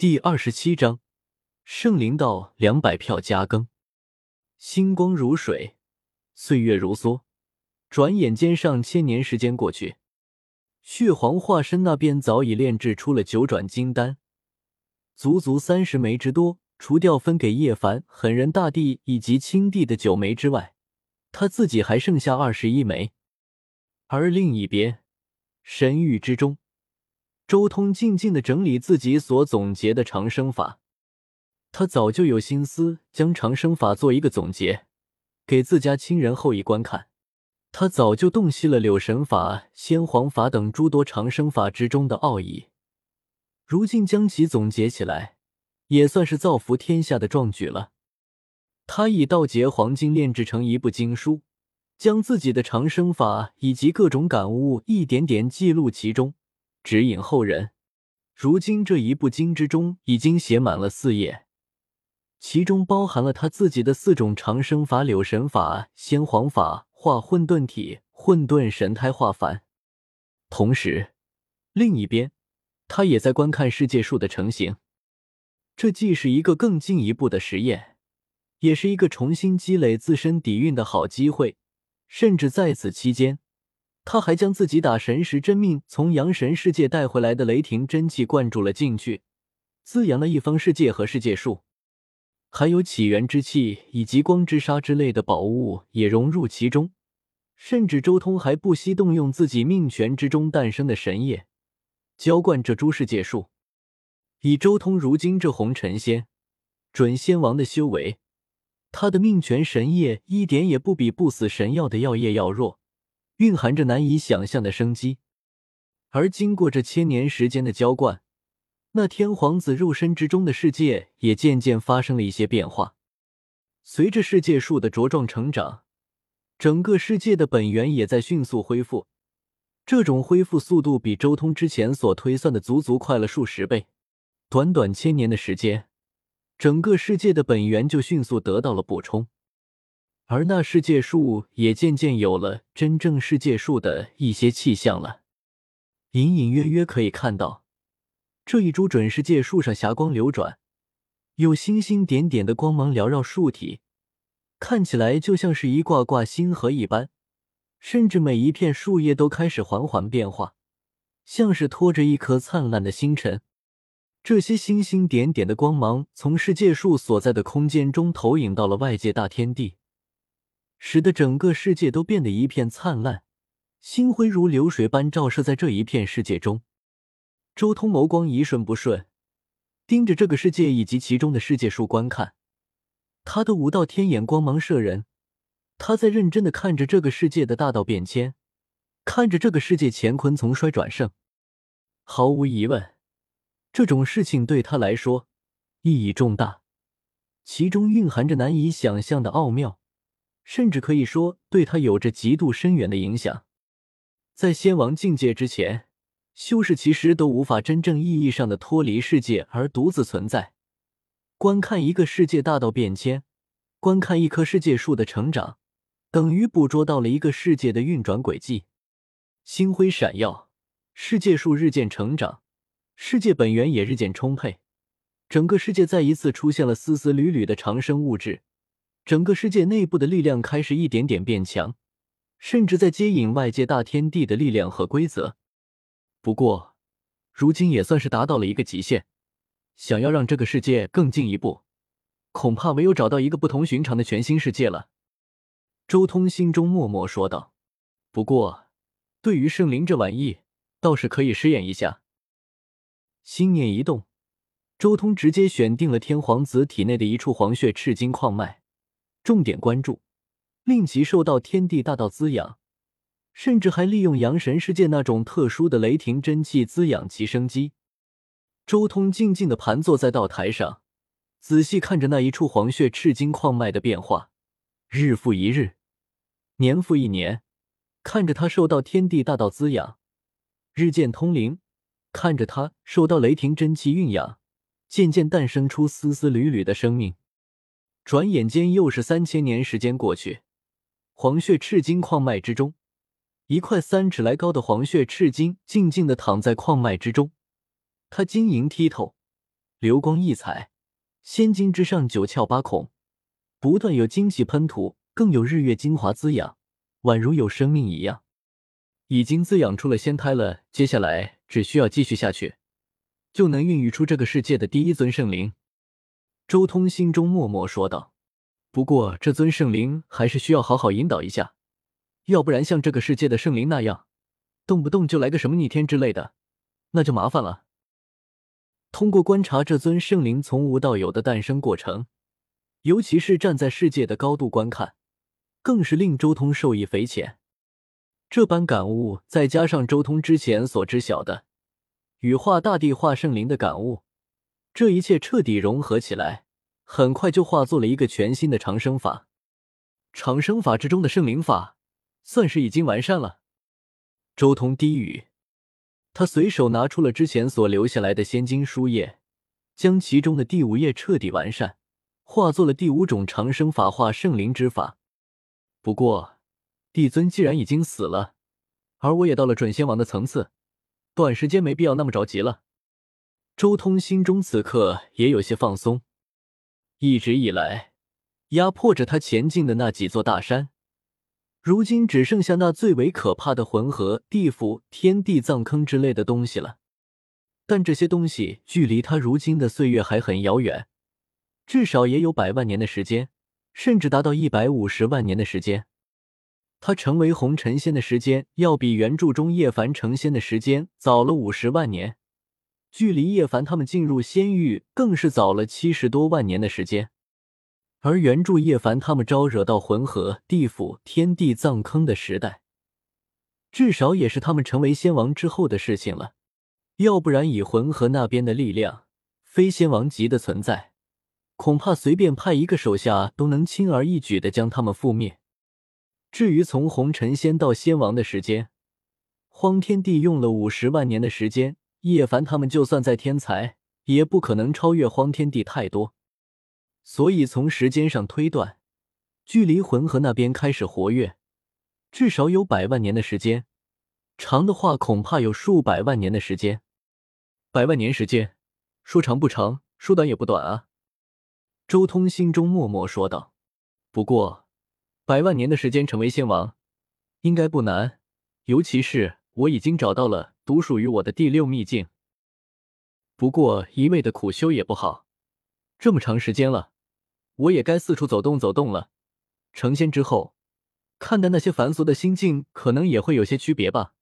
第二十七章，圣灵道两百票加更。星光如水，岁月如梭，转眼间上千年时间过去，血皇化身那边早已炼制出了九转金丹，足足三十枚之多。除掉分给叶凡、狠人大帝以及青帝的九枚之外，他自己还剩下二十一枚。而另一边，神域之中。周通静静的整理自己所总结的长生法，他早就有心思将长生法做一个总结，给自家亲人后裔观看。他早就洞悉了柳神法、先皇法等诸多长生法之中的奥义，如今将其总结起来，也算是造福天下的壮举了。他以道劫黄金炼制成一部经书，将自己的长生法以及各种感悟一点点记录其中。指引后人。如今这一部经之中已经写满了四页，其中包含了他自己的四种长生法：柳神法、先皇法、化混沌体、混沌神胎化凡。同时，另一边，他也在观看世界树的成型。这既是一个更进一步的实验，也是一个重新积累自身底蕴的好机会。甚至在此期间。他还将自己打神石真命从阳神世界带回来的雷霆真气灌注了进去，滋养了一方世界和世界树，还有起源之气以及光之沙之类的宝物也融入其中。甚至周通还不惜动用自己命权之中诞生的神液，浇灌这诸世界树。以周通如今这红尘仙、准仙王的修为，他的命权神液一点也不比不死神药的药液要弱。蕴含着难以想象的生机，而经过这千年时间的浇灌，那天皇子肉身之中的世界也渐渐发生了一些变化。随着世界树的茁壮成长，整个世界的本源也在迅速恢复。这种恢复速度比周通之前所推算的足足快了数十倍。短短千年的时间，整个世界的本源就迅速得到了补充。而那世界树也渐渐有了真正世界树的一些气象了，隐隐约约可以看到这一株准世界树上霞光流转，有星星点点的光芒缭绕树体，看起来就像是一挂挂星河一般，甚至每一片树叶都开始缓缓变化，像是拖着一颗灿烂的星辰。这些星星点点的光芒从世界树所在的空间中投影到了外界大天地。使得整个世界都变得一片灿烂，星辉如流水般照射在这一片世界中。周通眸光一瞬不瞬，盯着这个世界以及其中的世界树观看。他的五道天眼光芒射人，他在认真的看着这个世界的大道变迁，看着这个世界乾坤从衰转盛。毫无疑问，这种事情对他来说意义重大，其中蕴含着难以想象的奥妙。甚至可以说，对他有着极度深远的影响。在仙王境界之前，修士其实都无法真正意义上的脱离世界而独自存在。观看一个世界大道变迁，观看一棵世界树的成长，等于捕捉到了一个世界的运转轨迹。星辉闪耀，世界树日渐成长，世界本源也日渐充沛，整个世界再一次出现了丝丝缕缕的长生物质。整个世界内部的力量开始一点点变强，甚至在接引外界大天地的力量和规则。不过，如今也算是达到了一个极限。想要让这个世界更进一步，恐怕唯有找到一个不同寻常的全新世界了。周通心中默默说道。不过，对于圣灵这玩意，倒是可以试验一下。心念一动，周通直接选定了天皇子体内的一处黄血赤金矿脉。重点关注，令其受到天地大道滋养，甚至还利用阳神世界那种特殊的雷霆真气滋养其生机。周通静静的盘坐在道台上，仔细看着那一处黄血赤金矿脉的变化，日复一日，年复一年，看着它受到天地大道滋养，日渐通灵；看着它受到雷霆真气蕴养，渐渐诞生出丝丝缕缕的生命。转眼间又是三千年时间过去，黄血赤金矿脉之中，一块三尺来高的黄血赤金静静的躺在矿脉之中，它晶莹剔透，流光溢彩，仙境之上九窍八孔，不断有精气喷吐，更有日月精华滋养，宛如有生命一样，已经滋养出了仙胎了。接下来只需要继续下去，就能孕育出这个世界的第一尊圣灵。周通心中默默说道：“不过这尊圣灵还是需要好好引导一下，要不然像这个世界的圣灵那样，动不动就来个什么逆天之类的，那就麻烦了。”通过观察这尊圣灵从无到有的诞生过程，尤其是站在世界的高度观看，更是令周通受益匪浅。这般感悟，再加上周通之前所知晓的羽化大地化圣灵的感悟。这一切彻底融合起来，很快就化作了一个全新的长生法。长生法之中的圣灵法，算是已经完善了。周通低语，他随手拿出了之前所留下来的仙经书页，将其中的第五页彻底完善，化作了第五种长生法化圣灵之法。不过，帝尊既然已经死了，而我也到了准仙王的层次，短时间没必要那么着急了。周通心中此刻也有些放松。一直以来，压迫着他前进的那几座大山，如今只剩下那最为可怕的魂河、地府、天地葬坑之类的东西了。但这些东西距离他如今的岁月还很遥远，至少也有百万年的时间，甚至达到一百五十万年的时间。他成为红尘仙的时间，要比原著中叶凡成仙的时间早了五十万年。距离叶凡他们进入仙域更是早了七十多万年的时间，而原著叶凡他们招惹到魂河、地府、天地葬坑的时代，至少也是他们成为仙王之后的事情了。要不然，以魂河那边的力量，非仙王级的存在，恐怕随便派一个手下都能轻而易举的将他们覆灭。至于从红尘仙到仙王的时间，荒天帝用了五十万年的时间。叶凡他们就算再天才，也不可能超越荒天帝太多。所以从时间上推断，距离魂河那边开始活跃，至少有百万年的时间，长的话恐怕有数百万年的时间。百万年时间，说长不长，说短也不短啊。周通心中默默说道：“不过，百万年的时间成为仙王，应该不难，尤其是我已经找到了。”独属于我的第六秘境。不过一味的苦修也不好，这么长时间了，我也该四处走动走动了。成仙之后，看待那些凡俗的心境，可能也会有些区别吧。